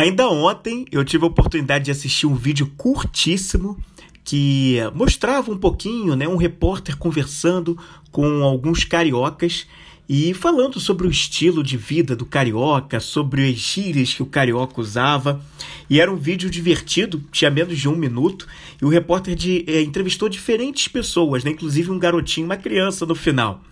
Ainda ontem eu tive a oportunidade de assistir um vídeo curtíssimo que mostrava um pouquinho, né, um repórter conversando com alguns cariocas e falando sobre o estilo de vida do carioca, sobre as gírias que o carioca usava. E era um vídeo divertido, tinha menos de um minuto, e o repórter de, é, entrevistou diferentes pessoas, né, inclusive um garotinho, uma criança no final.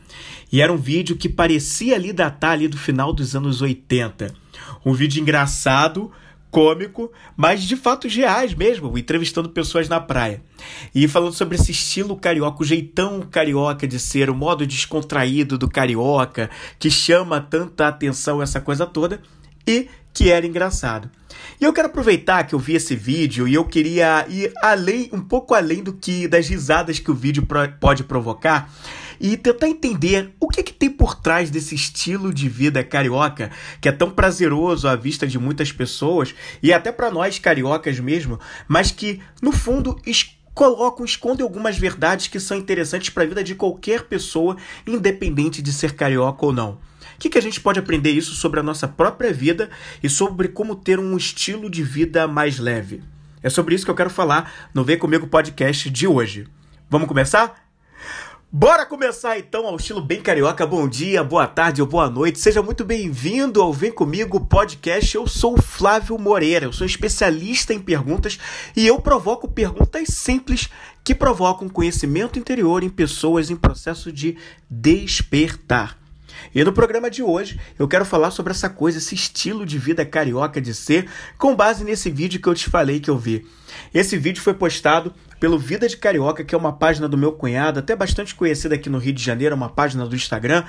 E era um vídeo que parecia ali datar ali do final dos anos 80. Um vídeo engraçado, cômico, mas de fatos reais mesmo, entrevistando pessoas na praia. E falando sobre esse estilo carioca, o jeitão carioca de ser, o modo descontraído do carioca, que chama tanta atenção essa coisa toda, e que era engraçado. E eu quero aproveitar que eu vi esse vídeo e eu queria ir além, um pouco além do que das risadas que o vídeo pode provocar e tentar entender o que, que tem por trás desse estilo de vida carioca que é tão prazeroso à vista de muitas pessoas e até para nós cariocas mesmo, mas que no fundo colocam, escondem algumas verdades que são interessantes para a vida de qualquer pessoa, independente de ser carioca ou não. O que, que a gente pode aprender isso sobre a nossa própria vida e sobre como ter um estilo de vida mais leve? É sobre isso que eu quero falar no Vem Comigo Podcast de hoje. Vamos começar? Bora começar então ao estilo bem carioca. Bom dia, boa tarde ou boa noite. Seja muito bem-vindo ao Vem Comigo Podcast. Eu sou Flávio Moreira, eu sou especialista em perguntas e eu provoco perguntas simples que provocam conhecimento interior em pessoas em processo de despertar. E no programa de hoje eu quero falar sobre essa coisa, esse estilo de vida carioca de ser, com base nesse vídeo que eu te falei que eu vi. Esse vídeo foi postado pelo Vida de Carioca, que é uma página do meu cunhado, até bastante conhecida aqui no Rio de Janeiro, uma página do Instagram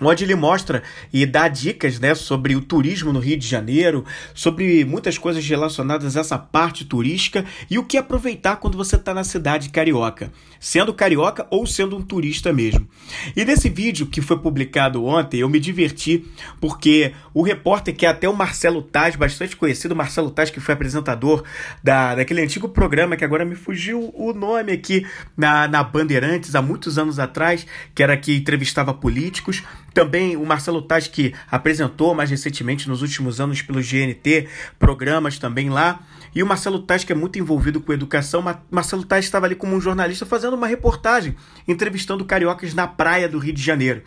onde ele mostra e dá dicas né, sobre o turismo no Rio de Janeiro, sobre muitas coisas relacionadas a essa parte turística e o que aproveitar quando você está na cidade carioca, sendo carioca ou sendo um turista mesmo. E nesse vídeo que foi publicado ontem, eu me diverti porque o repórter, que é até o Marcelo Taz, bastante conhecido, Marcelo Taz, que foi apresentador da, daquele antigo programa que agora me fugiu o nome aqui na, na Bandeirantes há muitos anos atrás, que era que entrevistava políticos. Também o Marcelo Taz, que apresentou mais recentemente, nos últimos anos, pelo GNT, programas também lá. E o Marcelo Taz, que é muito envolvido com educação, Marcelo Taz estava ali como um jornalista fazendo uma reportagem, entrevistando cariocas na praia do Rio de Janeiro.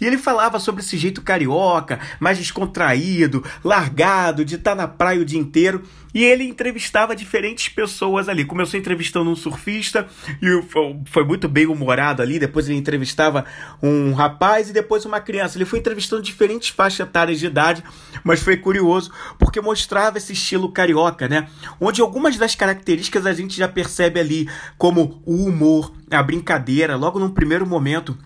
E ele falava sobre esse jeito carioca, mais descontraído, largado, de estar na praia o dia inteiro. E ele entrevistava diferentes pessoas ali. Começou entrevistando um surfista e foi muito bem humorado ali. Depois ele entrevistava um rapaz e depois uma criança. Ele foi entrevistando diferentes faixas etárias de idade, mas foi curioso porque mostrava esse estilo carioca, né? Onde algumas das características a gente já percebe ali, como o humor, a brincadeira, logo no primeiro momento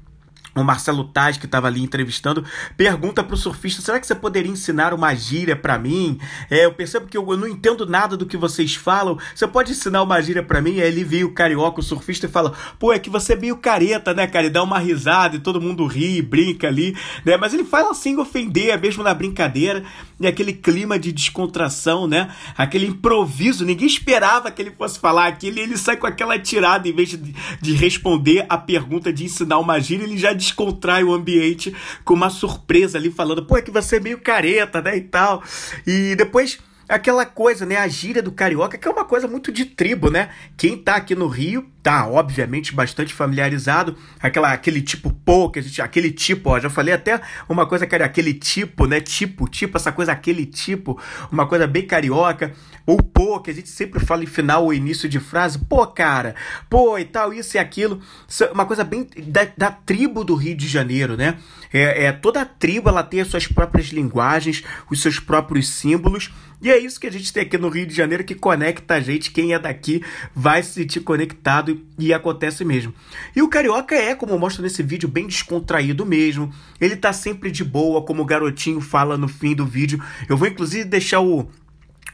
o Marcelo Taz, que estava ali entrevistando, pergunta para o surfista: será que você poderia ensinar uma gíria para mim? É, eu percebo que eu, eu, não entendo nada do que vocês falam. Você pode ensinar uma gíria para mim? Aí ele vê o carioca, o surfista, e fala: pô, é que você é meio careta, né, cara? E dá uma risada e todo mundo ri, brinca ali, né? Mas ele fala assim ofender, é mesmo na brincadeira, e aquele clima de descontração, né? Aquele improviso. Ninguém esperava que ele fosse falar aquilo e ele sai com aquela tirada em vez de, de responder a pergunta de ensinar uma gíria, ele já descontrai o ambiente com uma surpresa ali, falando, pô, é que você é meio careta, né, e tal. E depois aquela coisa, né, a gíria do carioca, que é uma coisa muito de tribo, né? Quem tá aqui no Rio tá, obviamente, bastante familiarizado, aquela, aquele tipo pô, que a gente, aquele tipo, ó, já falei até uma coisa que era aquele tipo, né, tipo, tipo, essa coisa, aquele tipo, uma coisa bem carioca, ou pô, que a gente sempre fala em final ou início de frase, pô, cara, pô, e tal, isso e aquilo, é uma coisa bem da, da tribo do Rio de Janeiro, né, é, é, toda a tribo, ela tem as suas próprias linguagens, os seus próprios símbolos, e é isso que a gente tem aqui no Rio de Janeiro que conecta a gente, quem é daqui vai se sentir conectado e acontece mesmo. E o carioca é, como mostra nesse vídeo, bem descontraído mesmo. Ele tá sempre de boa, como o garotinho fala no fim do vídeo. Eu vou inclusive deixar o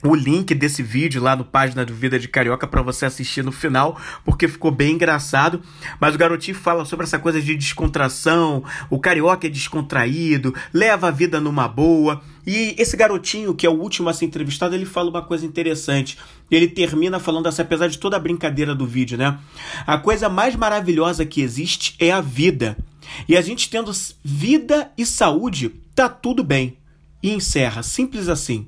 o link desse vídeo lá no página do Vida de Carioca para você assistir no final, porque ficou bem engraçado. Mas o garotinho fala sobre essa coisa de descontração, o carioca é descontraído, leva a vida numa boa. E esse garotinho, que é o último a ser entrevistado, ele fala uma coisa interessante. Ele termina falando assim, apesar de toda a brincadeira do vídeo, né? A coisa mais maravilhosa que existe é a vida. E a gente tendo vida e saúde, tá tudo bem. E encerra, simples assim.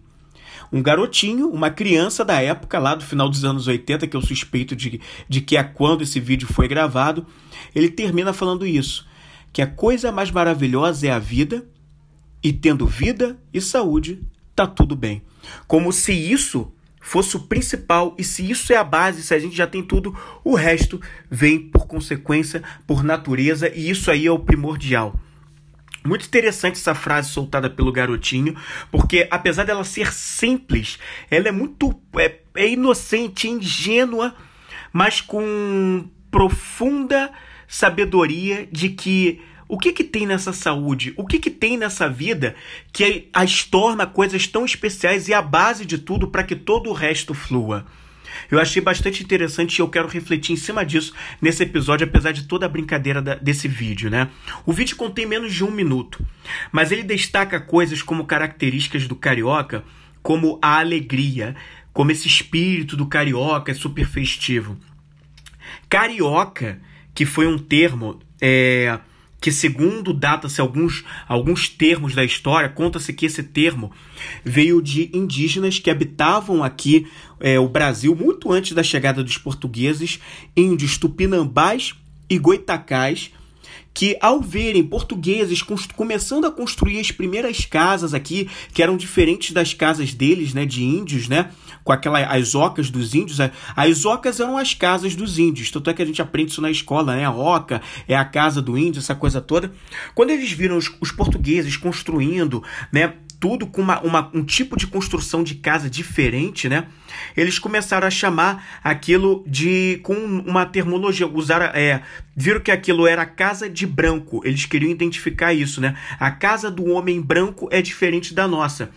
Um garotinho, uma criança da época, lá do final dos anos 80, que eu suspeito de, de que é quando esse vídeo foi gravado, ele termina falando isso: que a coisa mais maravilhosa é a vida, e tendo vida e saúde, tá tudo bem. Como se isso fosse o principal, e se isso é a base, se a gente já tem tudo, o resto vem por consequência, por natureza, e isso aí é o primordial. Muito interessante essa frase soltada pelo garotinho, porque apesar dela ser simples, ela é muito é, é inocente, ingênua, mas com profunda sabedoria de que o que, que tem nessa saúde? O que, que tem nessa vida que as torna coisas tão especiais e a base de tudo para que todo o resto flua? Eu achei bastante interessante e eu quero refletir em cima disso nesse episódio, apesar de toda a brincadeira da, desse vídeo, né? O vídeo contém menos de um minuto, mas ele destaca coisas como características do carioca, como a alegria, como esse espírito do carioca é super festivo. Carioca, que foi um termo é, que segundo data-se alguns, alguns termos da história, conta-se que esse termo veio de indígenas que habitavam aqui é, o Brasil muito antes da chegada dos portugueses, índios tupinambás e goitacás, que ao verem portugueses começando a construir as primeiras casas aqui, que eram diferentes das casas deles, né, de índios, né, com aquelas as ocas dos índios, as ocas eram as casas dos índios, tanto é que a gente aprende isso na escola, né, a oca é a casa do índio, essa coisa toda. Quando eles viram os, os portugueses construindo, né, tudo com uma, uma, um tipo de construção de casa diferente, né? Eles começaram a chamar aquilo de com uma terminologia, usaram, é, viram que aquilo era casa de branco. Eles queriam identificar isso, né? A casa do homem branco é diferente da nossa.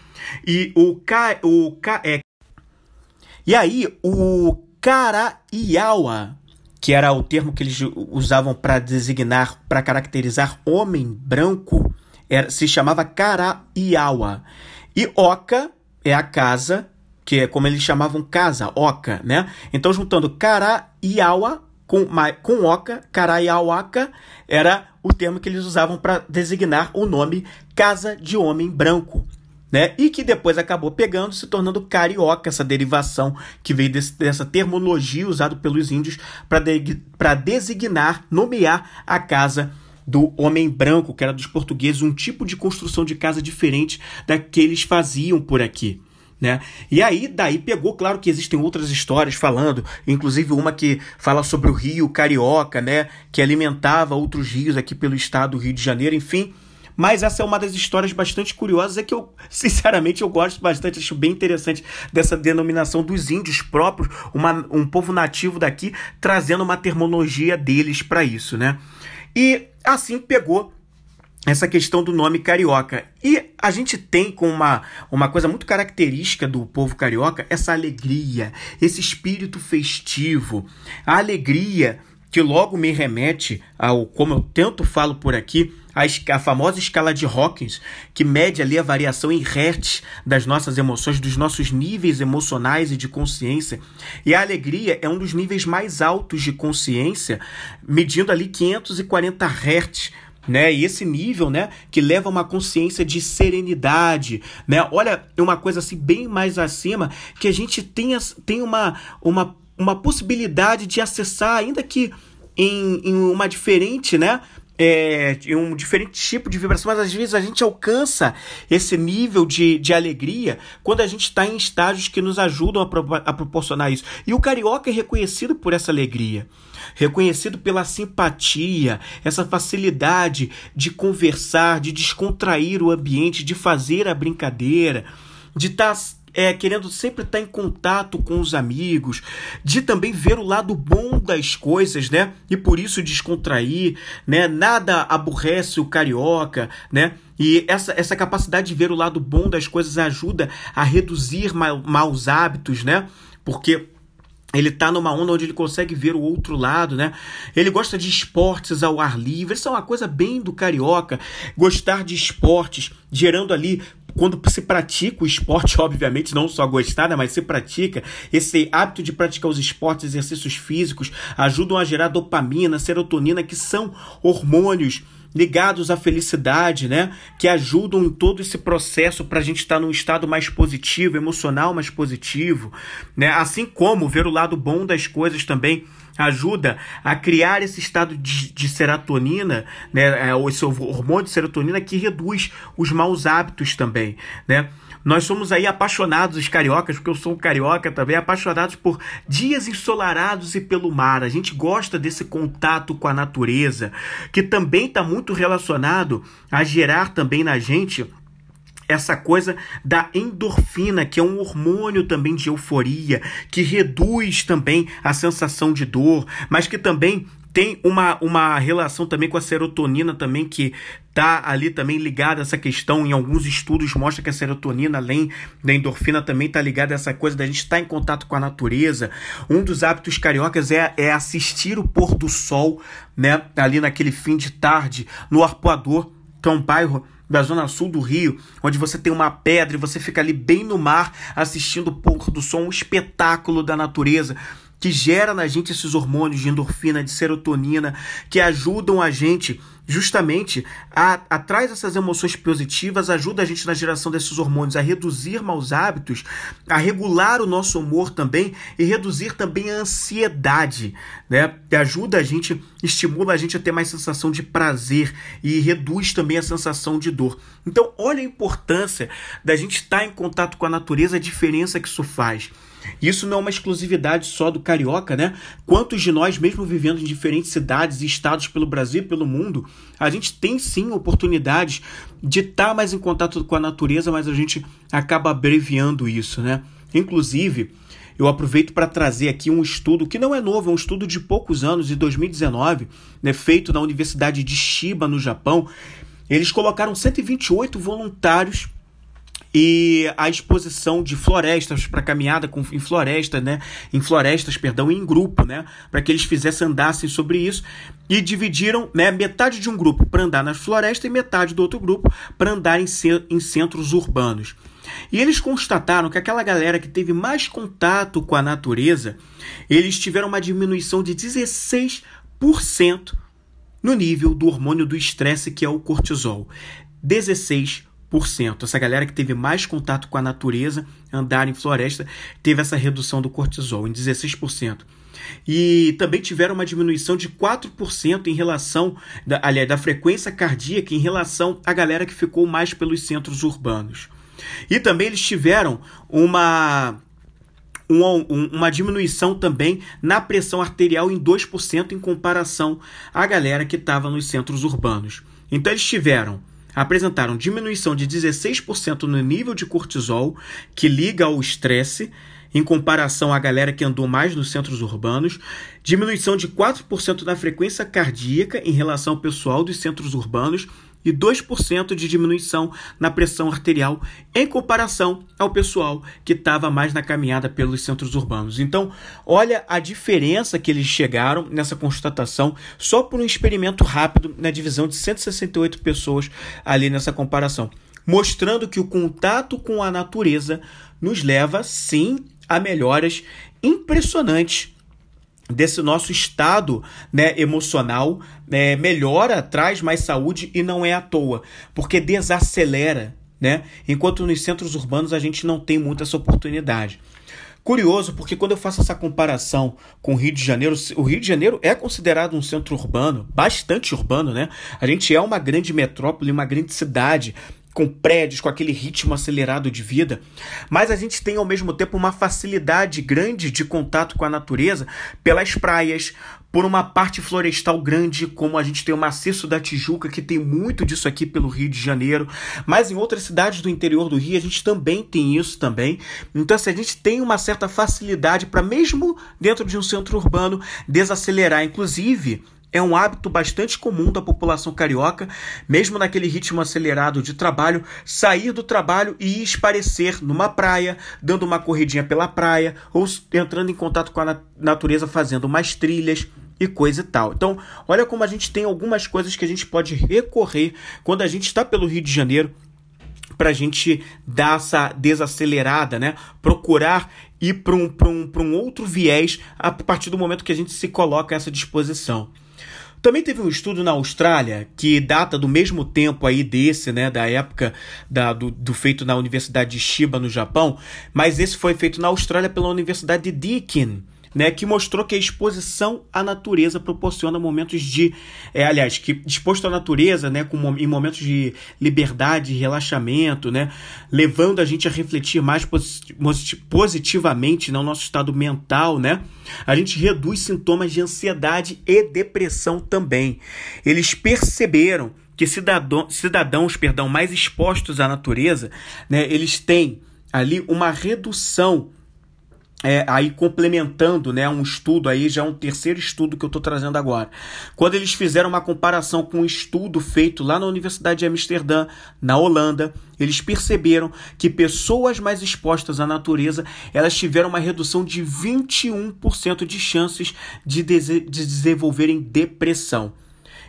E o ca, o ca, é, e aí o Karaiawa, que era o termo que eles usavam para designar, para caracterizar homem branco, era, se chamava Karaiawa. E Oca é a casa, que é como eles chamavam casa, Oca, né? Então, juntando Karaiawa com, com Oca, Karaiawaka, era o termo que eles usavam para designar o nome Casa de Homem Branco. Né? E que depois acabou pegando, se tornando carioca, essa derivação que veio desse, dessa terminologia usada pelos índios para de, designar, nomear a casa do homem branco, que era dos portugueses, um tipo de construção de casa diferente da que eles faziam por aqui. Né? E aí, daí pegou, claro que existem outras histórias falando, inclusive uma que fala sobre o rio Carioca, né? Que alimentava outros rios aqui pelo estado do Rio de Janeiro, enfim. Mas essa é uma das histórias bastante curiosas, é que eu, sinceramente, eu gosto bastante, acho bem interessante dessa denominação dos índios próprios, uma, um povo nativo daqui, trazendo uma terminologia deles para isso, né? E assim pegou essa questão do nome carioca. E a gente tem com uma, uma coisa muito característica do povo carioca essa alegria, esse espírito festivo, a alegria que logo me remete ao, como eu tento falo por aqui, a, a famosa escala de Hawkins, que mede ali a variação em hertz das nossas emoções, dos nossos níveis emocionais e de consciência. E a alegria é um dos níveis mais altos de consciência, medindo ali 540 hertz né? E esse nível, né, que leva a uma consciência de serenidade, né? Olha, é uma coisa assim bem mais acima que a gente tem, tem uma, uma, uma possibilidade de acessar, ainda que em, em uma diferente, né? É, um diferente tipo de vibração, mas às vezes a gente alcança esse nível de, de alegria quando a gente está em estágios que nos ajudam a, pro, a proporcionar isso. E o carioca é reconhecido por essa alegria, reconhecido pela simpatia, essa facilidade de conversar, de descontrair o ambiente, de fazer a brincadeira, de estar. Tá é, querendo sempre estar em contato com os amigos, de também ver o lado bom das coisas, né? E por isso descontrair, né? Nada aborrece o carioca, né? E essa, essa capacidade de ver o lado bom das coisas ajuda a reduzir ma maus hábitos, né? Porque ele tá numa onda onde ele consegue ver o outro lado, né? Ele gosta de esportes ao ar livre. Isso é uma coisa bem do carioca. Gostar de esportes, gerando ali quando se pratica o esporte, obviamente, não só gostar, né, mas se pratica, esse hábito de praticar os esportes, exercícios físicos, ajudam a gerar dopamina, serotonina, que são hormônios ligados à felicidade, né? Que ajudam em todo esse processo para a gente estar tá num estado mais positivo, emocional mais positivo, né? Assim como ver o lado bom das coisas também ajuda a criar esse estado de, de serotonina, né, é, esse hormônio de serotonina que reduz os maus hábitos também, né? Nós somos aí apaixonados, os cariocas, porque eu sou um carioca também, apaixonados por dias ensolarados e pelo mar. A gente gosta desse contato com a natureza, que também está muito relacionado a gerar também na gente essa coisa da endorfina, que é um hormônio também de euforia, que reduz também a sensação de dor, mas que também tem uma, uma relação também com a serotonina também que tá ali também ligada essa questão. Em alguns estudos mostra que a serotonina além da endorfina também tá ligada a essa coisa da gente estar tá em contato com a natureza. Um dos hábitos cariocas é, é assistir o pôr do sol né ali naquele fim de tarde no Arpoador que é um bairro da zona sul do Rio, onde você tem uma pedra e você fica ali bem no mar assistindo o pôr do sol, um espetáculo da natureza que gera na gente esses hormônios de endorfina, de serotonina, que ajudam a gente justamente a, atrás dessas emoções positivas, ajuda a gente na geração desses hormônios a reduzir maus hábitos, a regular o nosso humor também e reduzir também a ansiedade, né? Que ajuda a gente, estimula a gente a ter mais sensação de prazer e reduz também a sensação de dor. Então, olha a importância da gente estar em contato com a natureza, a diferença que isso faz. Isso não é uma exclusividade só do carioca, né? Quantos de nós, mesmo vivendo em diferentes cidades e estados pelo Brasil e pelo mundo, a gente tem sim oportunidades de estar tá mais em contato com a natureza, mas a gente acaba abreviando isso, né? Inclusive, eu aproveito para trazer aqui um estudo que não é novo, é um estudo de poucos anos, de 2019, né, feito na Universidade de Shiba, no Japão. Eles colocaram 128 voluntários e a exposição de florestas para caminhada com, em floresta, né? Em florestas, perdão, em grupo, né? Para que eles fizessem andassem sobre isso e dividiram, né? Metade de um grupo para andar nas florestas e metade do outro grupo para andar em, em centros urbanos. E eles constataram que aquela galera que teve mais contato com a natureza, eles tiveram uma diminuição de 16% no nível do hormônio do estresse, que é o cortisol. 16%. Essa galera que teve mais contato com a natureza, andar em floresta, teve essa redução do cortisol em 16%. E também tiveram uma diminuição de 4% em relação, da, aliás, da frequência cardíaca em relação à galera que ficou mais pelos centros urbanos. E também eles tiveram uma uma, uma, diminuição também na pressão arterial em 2% em comparação à galera que estava nos centros urbanos. Então eles tiveram apresentaram diminuição de 16% no nível de cortisol, que liga ao estresse, em comparação à galera que andou mais nos centros urbanos, diminuição de 4% na frequência cardíaca em relação ao pessoal dos centros urbanos e 2% de diminuição na pressão arterial em comparação ao pessoal que estava mais na caminhada pelos centros urbanos. Então, olha a diferença que eles chegaram nessa constatação só por um experimento rápido na divisão de 168 pessoas ali nessa comparação, mostrando que o contato com a natureza nos leva sim a melhoras impressionantes desse nosso estado né, emocional, né, melhora, traz mais saúde e não é à toa, porque desacelera, né? Enquanto nos centros urbanos a gente não tem muita essa oportunidade. Curioso, porque quando eu faço essa comparação com o Rio de Janeiro, o Rio de Janeiro é considerado um centro urbano, bastante urbano, né? A gente é uma grande metrópole, uma grande cidade, com prédios, com aquele ritmo acelerado de vida, mas a gente tem ao mesmo tempo uma facilidade grande de contato com a natureza pelas praias, por uma parte florestal grande, como a gente tem o maciço da Tijuca, que tem muito disso aqui pelo Rio de Janeiro, mas em outras cidades do interior do Rio a gente também tem isso também. Então, assim, a gente tem uma certa facilidade para mesmo dentro de um centro urbano desacelerar, inclusive é um hábito bastante comum da população carioca, mesmo naquele ritmo acelerado de trabalho, sair do trabalho e esparecer numa praia, dando uma corridinha pela praia ou entrando em contato com a natureza, fazendo umas trilhas e coisa e tal. Então, olha como a gente tem algumas coisas que a gente pode recorrer quando a gente está pelo Rio de Janeiro para a gente dar essa desacelerada, né? Procurar ir para um, um, um outro viés a partir do momento que a gente se coloca a essa disposição. Também teve um estudo na Austrália que data do mesmo tempo aí desse, né, da época da, do, do feito na Universidade de Shiba no Japão, mas esse foi feito na Austrália pela Universidade de Deakin né, que mostrou que a exposição à natureza proporciona momentos de, é, aliás, que exposto à natureza, né, com, em momentos de liberdade, relaxamento, né, levando a gente a refletir mais positivamente no nosso estado mental, né, a gente reduz sintomas de ansiedade e depressão também. Eles perceberam que cidadão, cidadãos, perdão, mais expostos à natureza, né, eles têm ali uma redução é, aí complementando né, um estudo, aí já é um terceiro estudo que eu estou trazendo agora. Quando eles fizeram uma comparação com um estudo feito lá na Universidade de Amsterdã, na Holanda, eles perceberam que pessoas mais expostas à natureza elas tiveram uma redução de 21% de chances de, de desenvolverem depressão.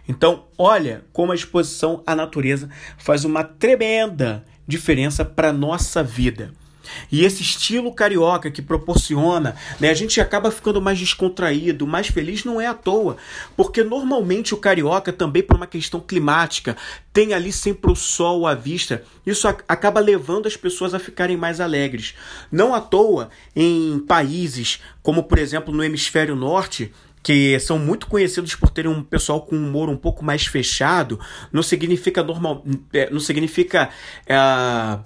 Então, olha como a exposição à natureza faz uma tremenda diferença para a nossa vida. E esse estilo carioca que proporciona, né, a gente acaba ficando mais descontraído, mais feliz, não é à toa. Porque normalmente o carioca, também por uma questão climática, tem ali sempre o sol à vista. Isso acaba levando as pessoas a ficarem mais alegres. Não à toa, em países como, por exemplo, no hemisfério norte, que são muito conhecidos por terem um pessoal com um humor um pouco mais fechado, não significa normal, é, não significa uh,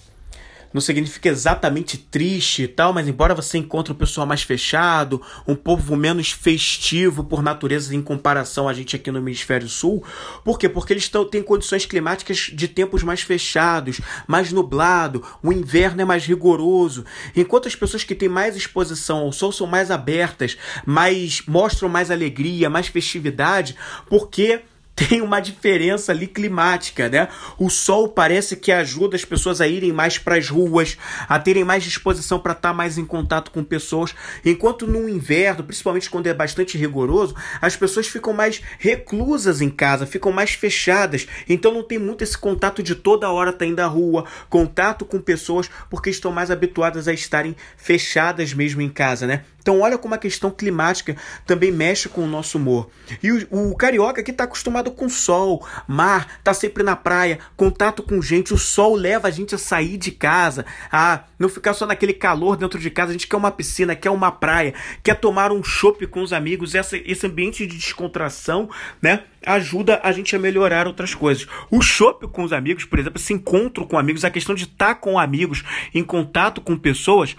não significa exatamente triste e tal, mas embora você encontre um pessoal mais fechado, um povo menos festivo por natureza em comparação a gente aqui no hemisfério sul, por quê? Porque eles tão, têm condições climáticas de tempos mais fechados, mais nublado, o inverno é mais rigoroso, enquanto as pessoas que têm mais exposição ao sol são mais abertas, mais mostram mais alegria, mais festividade, porque tem uma diferença ali climática, né? O sol parece que ajuda as pessoas a irem mais para as ruas, a terem mais disposição para estar tá mais em contato com pessoas, enquanto no inverno, principalmente quando é bastante rigoroso, as pessoas ficam mais reclusas em casa, ficam mais fechadas, então não tem muito esse contato de toda hora tá indo à rua, contato com pessoas, porque estão mais habituadas a estarem fechadas mesmo em casa, né? Então, olha como a questão climática também mexe com o nosso humor. E o, o carioca que está acostumado com sol, mar, está sempre na praia, contato com gente. O sol leva a gente a sair de casa, a não ficar só naquele calor dentro de casa. A gente quer uma piscina, quer uma praia, quer tomar um chopp com os amigos. Essa, esse ambiente de descontração, né? Ajuda a gente a melhorar outras coisas. O chopp com os amigos, por exemplo, esse encontro com amigos, a questão de estar tá com amigos, em contato com pessoas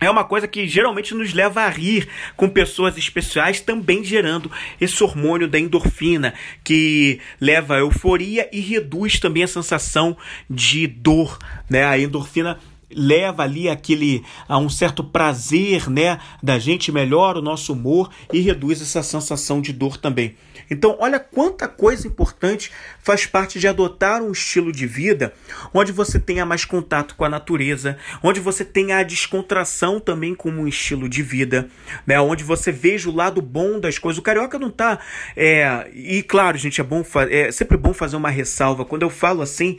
é uma coisa que geralmente nos leva a rir com pessoas especiais, também gerando esse hormônio da endorfina, que leva a euforia e reduz também a sensação de dor. Né? A endorfina leva ali aquele a um certo prazer, né, da gente melhora o nosso humor e reduz essa sensação de dor também. Então, olha quanta coisa importante faz parte de adotar um estilo de vida onde você tenha mais contato com a natureza, onde você tenha a descontração também como um estilo de vida, né? onde você veja o lado bom das coisas. O carioca não tá. É... E claro, gente, é, bom é sempre bom fazer uma ressalva. Quando eu falo assim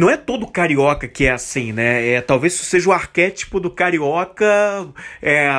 não é todo carioca que é assim, né? É, talvez isso seja o arquétipo do carioca. É,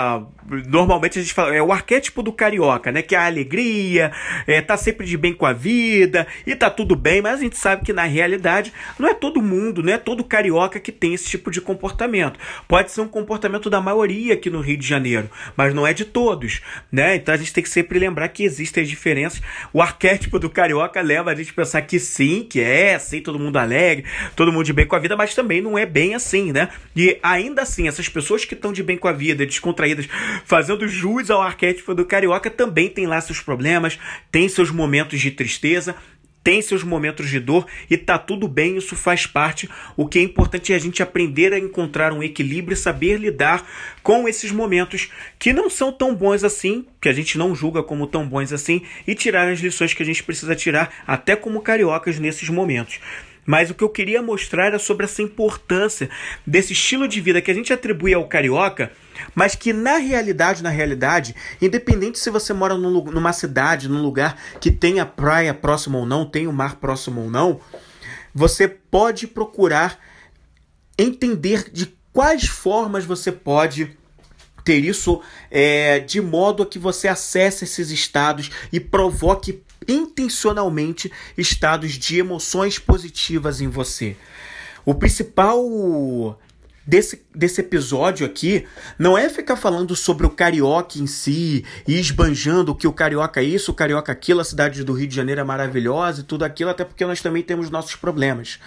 normalmente a gente fala, é o arquétipo do carioca, né? Que é a alegria, é, tá sempre de bem com a vida e tá tudo bem, mas a gente sabe que na realidade não é todo mundo, não é todo carioca que tem esse tipo de comportamento. Pode ser um comportamento da maioria aqui no Rio de Janeiro, mas não é de todos, né? Então a gente tem que sempre lembrar que existem as diferenças. O arquétipo do carioca leva a gente a pensar que sim, que é, sim, todo mundo alegre todo mundo de bem com a vida, mas também não é bem assim, né? E ainda assim, essas pessoas que estão de bem com a vida, descontraídas, fazendo jus ao arquétipo do carioca, também tem lá seus problemas, tem seus momentos de tristeza, tem seus momentos de dor e tá tudo bem, isso faz parte. O que é importante é a gente aprender a encontrar um equilíbrio e saber lidar com esses momentos que não são tão bons assim, que a gente não julga como tão bons assim, e tirar as lições que a gente precisa tirar, até como cariocas nesses momentos. Mas o que eu queria mostrar era sobre essa importância desse estilo de vida que a gente atribui ao carioca, mas que na realidade, na realidade, independente se você mora num, numa cidade, num lugar que tenha praia próxima ou não, tem o mar próximo ou não, você pode procurar entender de quais formas você pode ter isso é, de modo a que você acesse esses estados e provoque intencionalmente estados de emoções positivas em você. O principal desse, desse episódio aqui não é ficar falando sobre o carioca em si e esbanjando que o carioca é isso, o carioca aquilo, a cidade do Rio de Janeiro é maravilhosa e tudo aquilo, até porque nós também temos nossos problemas.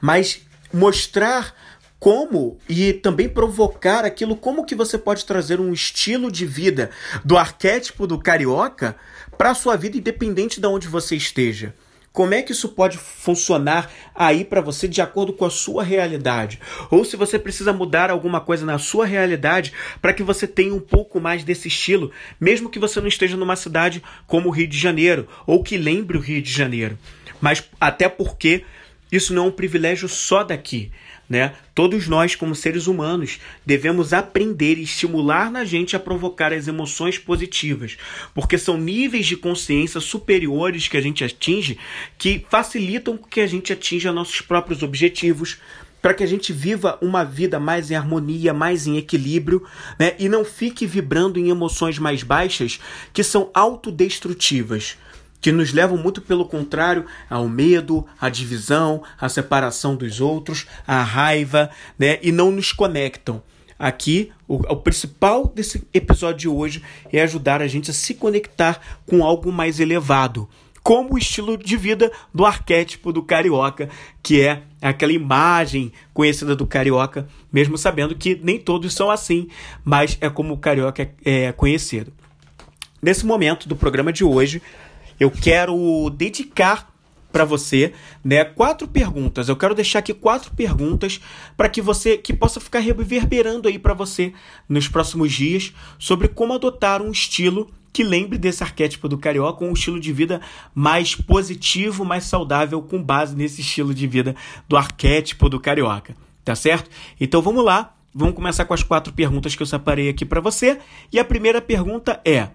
Mas mostrar como e também provocar aquilo como que você pode trazer um estilo de vida do arquétipo do carioca para a sua vida independente de onde você esteja. Como é que isso pode funcionar aí para você de acordo com a sua realidade? Ou se você precisa mudar alguma coisa na sua realidade para que você tenha um pouco mais desse estilo, mesmo que você não esteja numa cidade como o Rio de Janeiro ou que lembre o Rio de Janeiro. Mas até porque isso não é um privilégio só daqui. Né? Todos nós, como seres humanos, devemos aprender e estimular na gente a provocar as emoções positivas, porque são níveis de consciência superiores que a gente atinge que facilitam que a gente atinja nossos próprios objetivos, para que a gente viva uma vida mais em harmonia, mais em equilíbrio, né? E não fique vibrando em emoções mais baixas que são autodestrutivas que nos levam muito pelo contrário ao medo, à divisão, à separação dos outros, à raiva, né? E não nos conectam. Aqui, o, o, principal desse episódio de hoje é ajudar a gente a se conectar com algo mais elevado, como o estilo de vida do arquétipo do carioca, que é aquela imagem conhecida do carioca, mesmo sabendo que nem todos são assim, mas é como o carioca é, é conhecido. Nesse momento do programa de hoje, eu quero dedicar para você, né, quatro perguntas. Eu quero deixar aqui quatro perguntas para que você que possa ficar reverberando aí para você nos próximos dias sobre como adotar um estilo que lembre desse arquétipo do carioca, um estilo de vida mais positivo, mais saudável com base nesse estilo de vida do arquétipo do carioca, tá certo? Então vamos lá, vamos começar com as quatro perguntas que eu separei aqui para você. E a primeira pergunta é: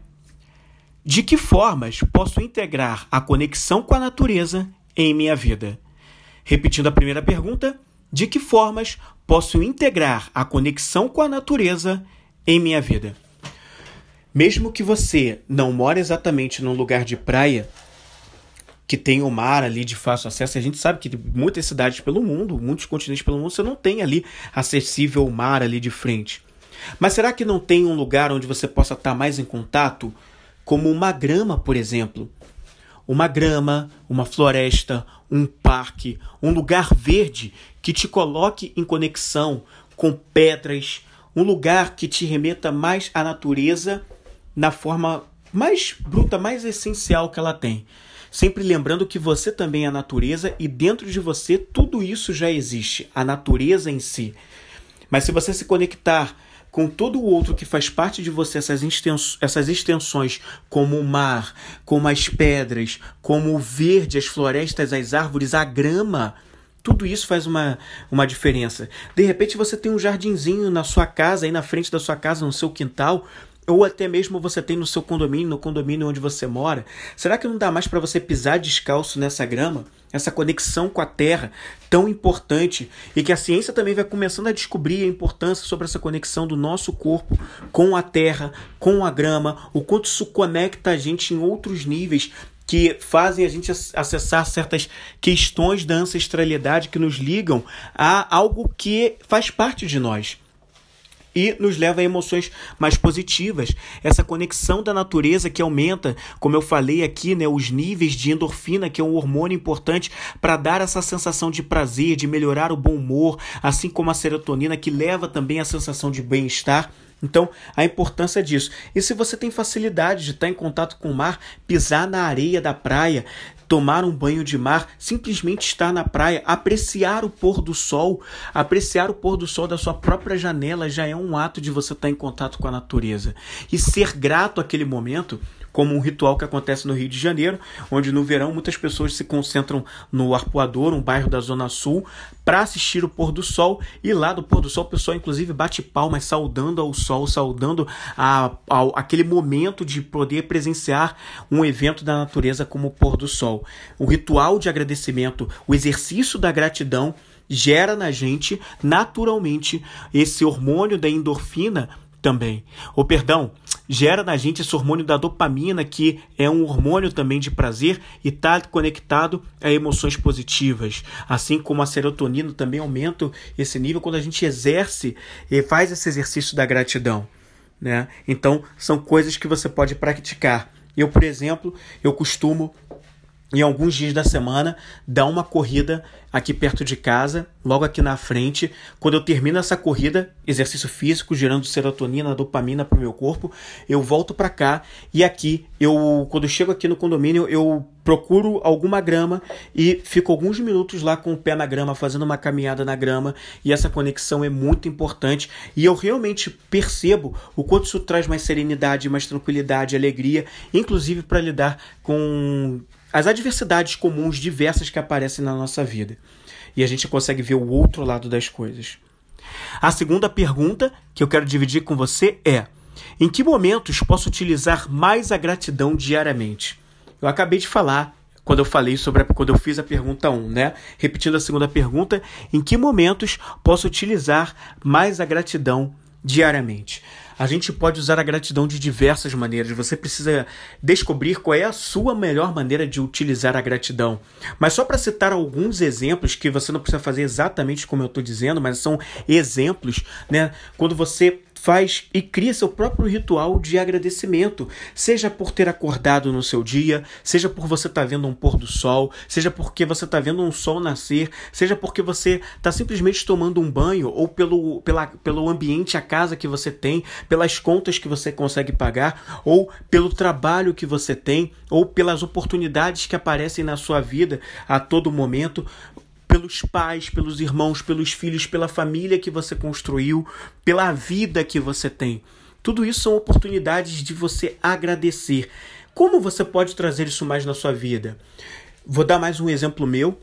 de que formas posso integrar a conexão com a natureza em minha vida? Repetindo a primeira pergunta, de que formas posso integrar a conexão com a natureza em minha vida? Mesmo que você não mora exatamente num lugar de praia que tem o mar ali de fácil acesso, a gente sabe que muitas cidades pelo mundo, muitos continentes pelo mundo, você não tem ali acessível o mar ali de frente. Mas será que não tem um lugar onde você possa estar mais em contato como uma grama, por exemplo. Uma grama, uma floresta, um parque, um lugar verde que te coloque em conexão com pedras, um lugar que te remeta mais à natureza na forma mais bruta, mais essencial que ela tem. Sempre lembrando que você também é a natureza e dentro de você tudo isso já existe, a natureza em si. Mas se você se conectar com todo o outro que faz parte de você, essas, extens essas extensões, como o mar, como as pedras, como o verde, as florestas, as árvores, a grama. Tudo isso faz uma, uma diferença. De repente você tem um jardinzinho na sua casa, aí na frente da sua casa, no seu quintal, ou até mesmo você tem no seu condomínio, no condomínio onde você mora. Será que não dá mais para você pisar descalço nessa grama? essa conexão com a Terra tão importante e que a ciência também vai começando a descobrir a importância sobre essa conexão do nosso corpo com a Terra, com a grama, o quanto isso conecta a gente em outros níveis que fazem a gente acessar certas questões da ancestralidade que nos ligam a algo que faz parte de nós e nos leva a emoções mais positivas. Essa conexão da natureza que aumenta, como eu falei aqui, né, os níveis de endorfina, que é um hormônio importante para dar essa sensação de prazer, de melhorar o bom humor, assim como a serotonina, que leva também a sensação de bem-estar. Então, a importância disso. E se você tem facilidade de estar em contato com o mar, pisar na areia da praia, tomar um banho de mar, simplesmente estar na praia, apreciar o pôr do sol, apreciar o pôr do sol da sua própria janela já é um ato de você estar em contato com a natureza. E ser grato àquele momento como um ritual que acontece no Rio de Janeiro, onde no verão muitas pessoas se concentram no Arpoador, um bairro da Zona Sul, para assistir o pôr do sol. E lá do pôr do sol, o pessoal inclusive bate palmas, saudando ao sol, saudando a, a, aquele momento de poder presenciar um evento da natureza como o pôr do sol. O ritual de agradecimento, o exercício da gratidão gera na gente naturalmente esse hormônio da endorfina também. Ou perdão, gera na gente esse hormônio da dopamina, que é um hormônio também de prazer e está conectado a emoções positivas. Assim como a serotonina também aumenta esse nível quando a gente exerce e faz esse exercício da gratidão. Né? Então, são coisas que você pode praticar. Eu, por exemplo, eu costumo em alguns dias da semana, dar uma corrida aqui perto de casa, logo aqui na frente. Quando eu termino essa corrida, exercício físico, gerando serotonina, dopamina para o meu corpo, eu volto para cá e aqui eu, quando eu chego aqui no condomínio, eu procuro alguma grama e fico alguns minutos lá com o pé na grama, fazendo uma caminhada na grama, e essa conexão é muito importante. E eu realmente percebo o quanto isso traz mais serenidade, mais tranquilidade, alegria, inclusive para lidar com as adversidades comuns diversas que aparecem na nossa vida. E a gente consegue ver o outro lado das coisas. A segunda pergunta que eu quero dividir com você é: em que momentos posso utilizar mais a gratidão diariamente? Eu acabei de falar quando eu falei sobre a, quando eu fiz a pergunta 1, né? Repetindo a segunda pergunta, em que momentos posso utilizar mais a gratidão diariamente? A gente pode usar a gratidão de diversas maneiras. Você precisa descobrir qual é a sua melhor maneira de utilizar a gratidão. Mas só para citar alguns exemplos que você não precisa fazer exatamente como eu estou dizendo, mas são exemplos, né? Quando você faz e cria seu próprio ritual de agradecimento, seja por ter acordado no seu dia, seja por você estar tá vendo um pôr do sol, seja porque você está vendo um sol nascer, seja porque você está simplesmente tomando um banho ou pelo, pela, pelo ambiente, a casa que você tem, pelas contas que você consegue pagar, ou pelo trabalho que você tem, ou pelas oportunidades que aparecem na sua vida a todo momento pelos pais, pelos irmãos, pelos filhos, pela família que você construiu, pela vida que você tem. Tudo isso são oportunidades de você agradecer. Como você pode trazer isso mais na sua vida? Vou dar mais um exemplo meu.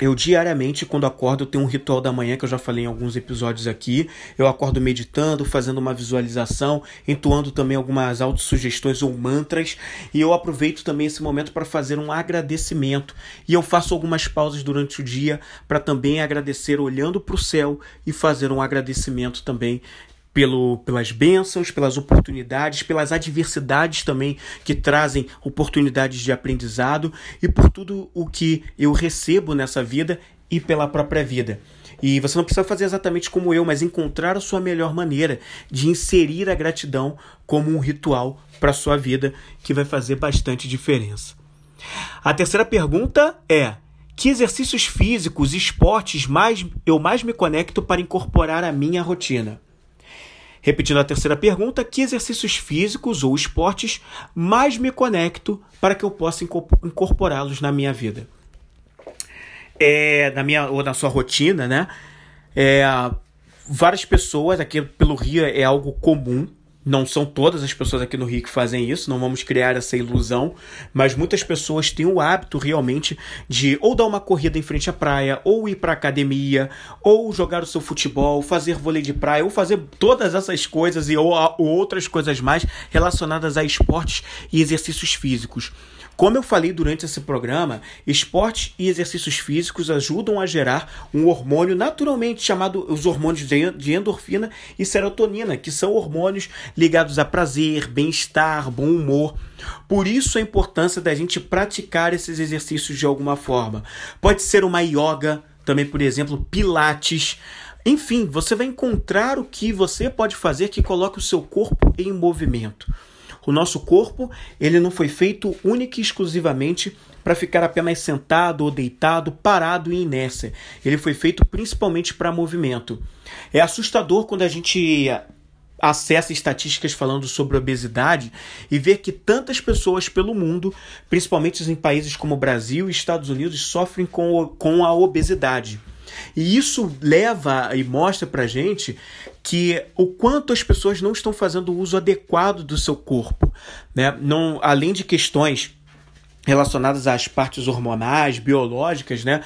Eu diariamente, quando acordo, eu tenho um ritual da manhã que eu já falei em alguns episódios aqui. Eu acordo meditando, fazendo uma visualização, entoando também algumas autossugestões ou mantras. E eu aproveito também esse momento para fazer um agradecimento. E eu faço algumas pausas durante o dia para também agradecer, olhando para o céu e fazer um agradecimento também pelo, pelas bênçãos, pelas oportunidades, pelas adversidades também que trazem oportunidades de aprendizado e por tudo o que eu recebo nessa vida e pela própria vida. E você não precisa fazer exatamente como eu, mas encontrar a sua melhor maneira de inserir a gratidão como um ritual para a sua vida que vai fazer bastante diferença. A terceira pergunta é: que exercícios físicos esportes mais eu mais me conecto para incorporar a minha rotina? Repetindo a terceira pergunta, que exercícios físicos ou esportes mais me conecto para que eu possa incorporá-los na minha vida? É, na minha ou na sua rotina, né? É, várias pessoas aqui pelo Rio é algo comum não são todas as pessoas aqui no Rio que fazem isso, não vamos criar essa ilusão, mas muitas pessoas têm o hábito realmente de ou dar uma corrida em frente à praia, ou ir para academia, ou jogar o seu futebol, fazer vôlei de praia, ou fazer todas essas coisas e ou, ou outras coisas mais relacionadas a esportes e exercícios físicos. Como eu falei durante esse programa, esportes e exercícios físicos ajudam a gerar um hormônio naturalmente chamado os hormônios de endorfina e serotonina, que são hormônios ligados a prazer, bem-estar, bom humor. Por isso a importância da gente praticar esses exercícios de alguma forma. Pode ser uma yoga, também por exemplo, pilates. Enfim, você vai encontrar o que você pode fazer que coloque o seu corpo em movimento. O nosso corpo, ele não foi feito única e exclusivamente para ficar apenas sentado ou deitado, parado e inércia. Ele foi feito principalmente para movimento. É assustador quando a gente acessa estatísticas falando sobre obesidade e ver que tantas pessoas pelo mundo, principalmente em países como Brasil e Estados Unidos, sofrem com, com a obesidade. E isso leva e mostra pra gente que o quanto as pessoas não estão fazendo o uso adequado do seu corpo, né? Não, além de questões relacionadas às partes hormonais, biológicas, né?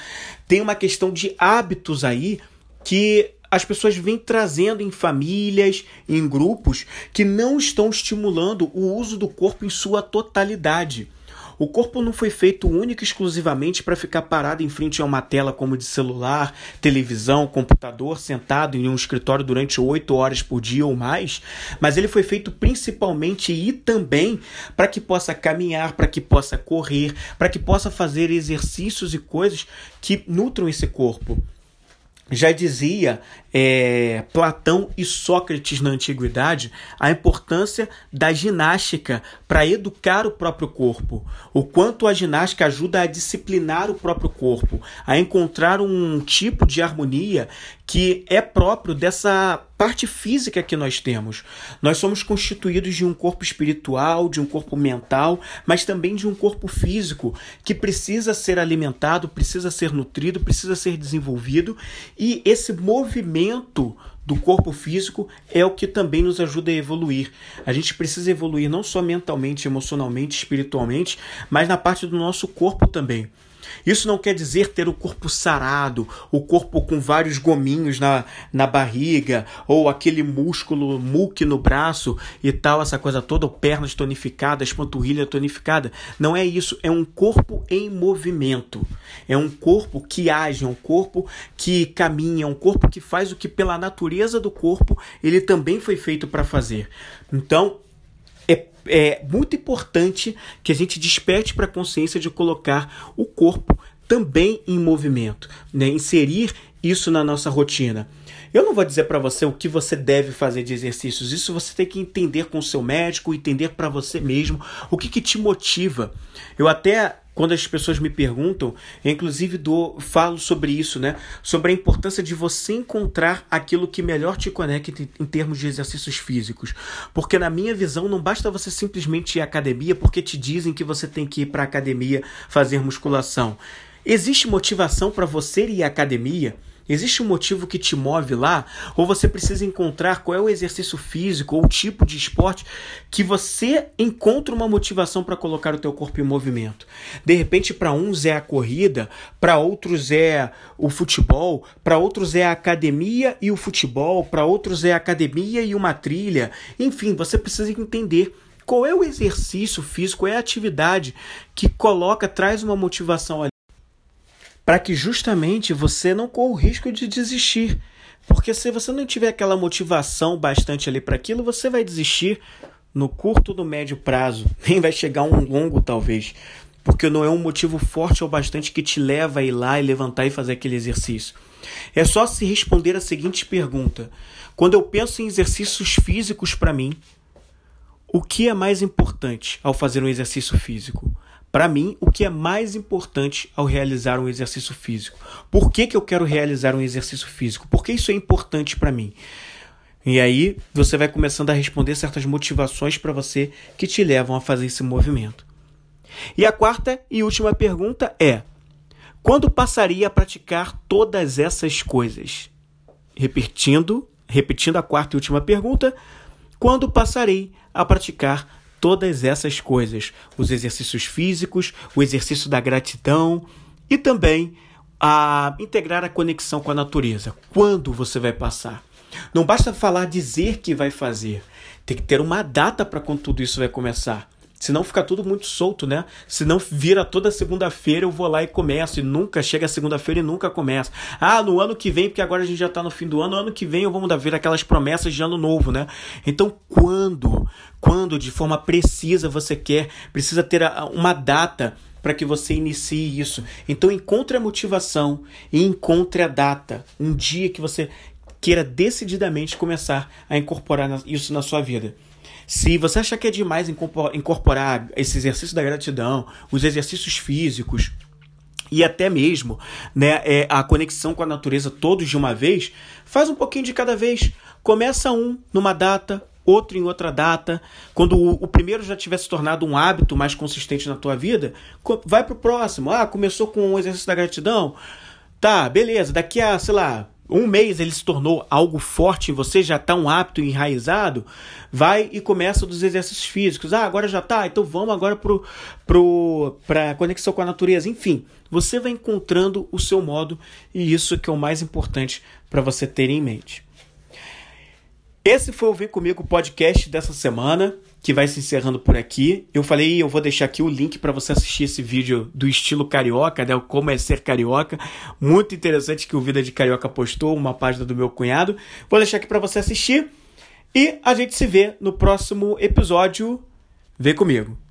Tem uma questão de hábitos aí que as pessoas vêm trazendo em famílias, em grupos que não estão estimulando o uso do corpo em sua totalidade. O corpo não foi feito único e exclusivamente para ficar parado em frente a uma tela como de celular, televisão, computador, sentado em um escritório durante oito horas por dia ou mais, mas ele foi feito principalmente e também para que possa caminhar, para que possa correr, para que possa fazer exercícios e coisas que nutram esse corpo. Já dizia é, Platão e Sócrates na antiguidade a importância da ginástica para educar o próprio corpo, o quanto a ginástica ajuda a disciplinar o próprio corpo, a encontrar um tipo de harmonia que é próprio dessa parte física que nós temos. Nós somos constituídos de um corpo espiritual, de um corpo mental, mas também de um corpo físico que precisa ser alimentado, precisa ser nutrido, precisa ser desenvolvido e esse movimento do corpo físico é o que também nos ajuda a evoluir. A gente precisa evoluir não só mentalmente, emocionalmente, espiritualmente, mas na parte do nosso corpo também. Isso não quer dizer ter o corpo sarado, o corpo com vários gominhos na, na barriga, ou aquele músculo muque no braço e tal, essa coisa toda, pernas tonificadas, panturrilha tonificada. Não é isso, é um corpo em movimento. É um corpo que age, é um corpo que caminha, é um corpo que faz o que pela natureza do corpo ele também foi feito para fazer. Então, é, muito importante que a gente desperte para a consciência de colocar o corpo também em movimento, né? inserir isso na nossa rotina. Eu não vou dizer para você o que você deve fazer de exercícios, isso você tem que entender com o seu médico, entender para você mesmo o que, que te motiva. Eu até quando as pessoas me perguntam, inclusive do falo sobre isso, né? Sobre a importância de você encontrar aquilo que melhor te conecte em termos de exercícios físicos. Porque na minha visão não basta você simplesmente ir à academia porque te dizem que você tem que ir para a academia fazer musculação. Existe motivação para você ir à academia? Existe um motivo que te move lá? Ou você precisa encontrar qual é o exercício físico ou o tipo de esporte que você encontra uma motivação para colocar o teu corpo em movimento? De repente, para uns é a corrida, para outros é o futebol, para outros é a academia e o futebol, para outros é a academia e uma trilha. Enfim, você precisa entender qual é o exercício físico, qual é a atividade que coloca, traz uma motivação ali para que justamente você não corra o risco de desistir. Porque se você não tiver aquela motivação bastante ali para aquilo, você vai desistir no curto ou no médio prazo, nem vai chegar um longo talvez, porque não é um motivo forte ou bastante que te leva a ir lá e levantar e fazer aquele exercício. É só se responder a seguinte pergunta: quando eu penso em exercícios físicos para mim, o que é mais importante ao fazer um exercício físico? Para mim, o que é mais importante ao realizar um exercício físico? Por que, que eu quero realizar um exercício físico? Por que isso é importante para mim? E aí você vai começando a responder certas motivações para você que te levam a fazer esse movimento. E a quarta e última pergunta é: quando passaria a praticar todas essas coisas? Repetindo, repetindo a quarta e última pergunta, quando passarei a praticar todas essas coisas: os exercícios físicos, o exercício da gratidão e também a integrar a conexão com a natureza. Quando você vai passar? Não basta falar, dizer que vai fazer. Tem que ter uma data para quando tudo isso vai começar. Senão fica tudo muito solto, né? Senão vira toda segunda-feira eu vou lá e começo. E nunca chega segunda-feira e nunca começa. Ah, no ano que vem, porque agora a gente já tá no fim do ano, no ano que vem eu vou ver aquelas promessas de ano novo, né? Então, quando, quando de forma precisa você quer, precisa ter uma data para que você inicie isso. Então encontre a motivação e encontre a data, um dia que você queira decididamente começar a incorporar isso na sua vida. Se você achar que é demais incorporar esse exercício da gratidão, os exercícios físicos, e até mesmo né, é, a conexão com a natureza todos de uma vez, faz um pouquinho de cada vez. Começa um numa data, outro em outra data. Quando o, o primeiro já tiver se tornado um hábito mais consistente na tua vida, vai pro próximo. Ah, começou com o exercício da gratidão. Tá, beleza. Daqui a, sei lá, um mês ele se tornou algo forte você, já está um hábito enraizado, vai e começa dos exercícios físicos. Ah, agora já está, então vamos agora para pro, a conexão com a natureza. Enfim, você vai encontrando o seu modo e isso que é o mais importante para você ter em mente. Esse foi o Vem Comigo podcast dessa semana. Que vai se encerrando por aqui. Eu falei, eu vou deixar aqui o link para você assistir esse vídeo do estilo carioca, né? Como é ser carioca. Muito interessante que o Vida de Carioca postou, uma página do meu cunhado. Vou deixar aqui para você assistir. E a gente se vê no próximo episódio. Vem comigo.